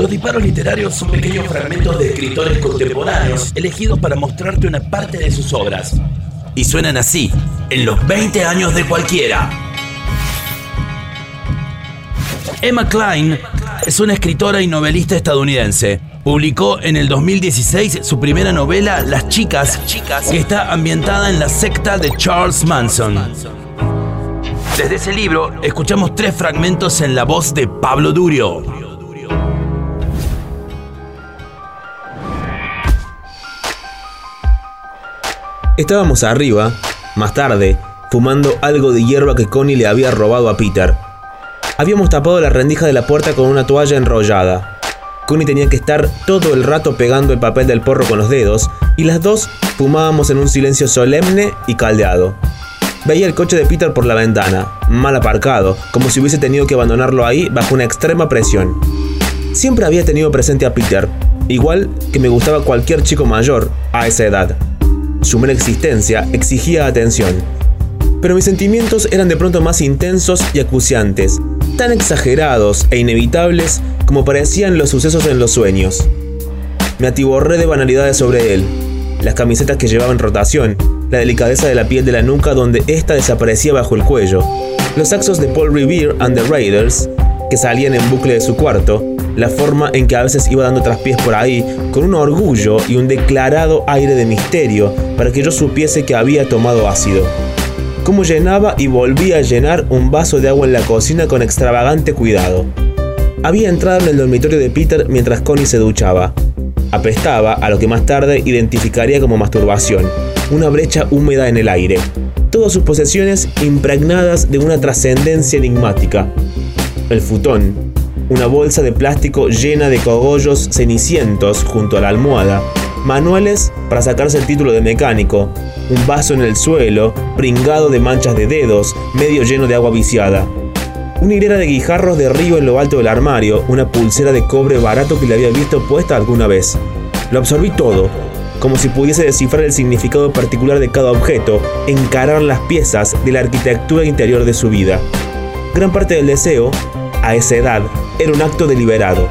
Los disparos literarios son pequeños fragmentos de escritores contemporáneos elegidos para mostrarte una parte de sus obras. Y suenan así, en los 20 años de cualquiera. Emma Klein es una escritora y novelista estadounidense. Publicó en el 2016 su primera novela, Las Chicas, que está ambientada en la secta de Charles Manson. Desde ese libro escuchamos tres fragmentos en la voz de Pablo Durio. Estábamos arriba, más tarde, fumando algo de hierba que Connie le había robado a Peter. Habíamos tapado la rendija de la puerta con una toalla enrollada. Connie tenía que estar todo el rato pegando el papel del porro con los dedos y las dos fumábamos en un silencio solemne y caldeado. Veía el coche de Peter por la ventana, mal aparcado, como si hubiese tenido que abandonarlo ahí bajo una extrema presión. Siempre había tenido presente a Peter, igual que me gustaba cualquier chico mayor a esa edad. Su mera existencia exigía atención. Pero mis sentimientos eran de pronto más intensos y acuciantes, tan exagerados e inevitables como parecían los sucesos en los sueños. Me atiborré de banalidades sobre él, las camisetas que llevaba en rotación, la delicadeza de la piel de la nuca donde ésta desaparecía bajo el cuello, los saxos de Paul Revere and the Raiders, que salían en bucle de su cuarto, la forma en que a veces iba dando traspiés por ahí, con un orgullo y un declarado aire de misterio, para que yo supiese que había tomado ácido. Cómo llenaba y volvía a llenar un vaso de agua en la cocina con extravagante cuidado. Había entrado en el dormitorio de Peter mientras Connie se duchaba. Apestaba a lo que más tarde identificaría como masturbación, una brecha húmeda en el aire. Todas sus posesiones impregnadas de una trascendencia enigmática. El futón, una bolsa de plástico llena de cogollos cenicientos junto a la almohada, manuales para sacarse el título de mecánico, un vaso en el suelo, pringado de manchas de dedos, medio lleno de agua viciada. Una hilera de guijarros de río en lo alto del armario, una pulsera de cobre barato que le había visto puesta alguna vez. Lo absorbí todo, como si pudiese descifrar el significado particular de cada objeto, encarar las piezas de la arquitectura interior de su vida. Gran parte del deseo a esa edad era un acto deliberado.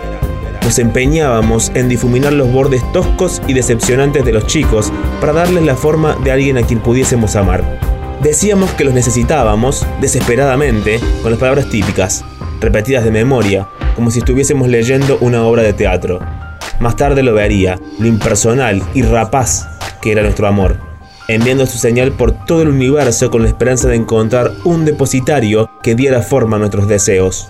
Nos empeñábamos en difuminar los bordes toscos y decepcionantes de los chicos para darles la forma de alguien a quien pudiésemos amar. Decíamos que los necesitábamos, desesperadamente, con las palabras típicas, repetidas de memoria, como si estuviésemos leyendo una obra de teatro. Más tarde lo vería, lo impersonal y rapaz que era nuestro amor, enviando su señal por todo el universo con la esperanza de encontrar un depositario que diera forma a nuestros deseos.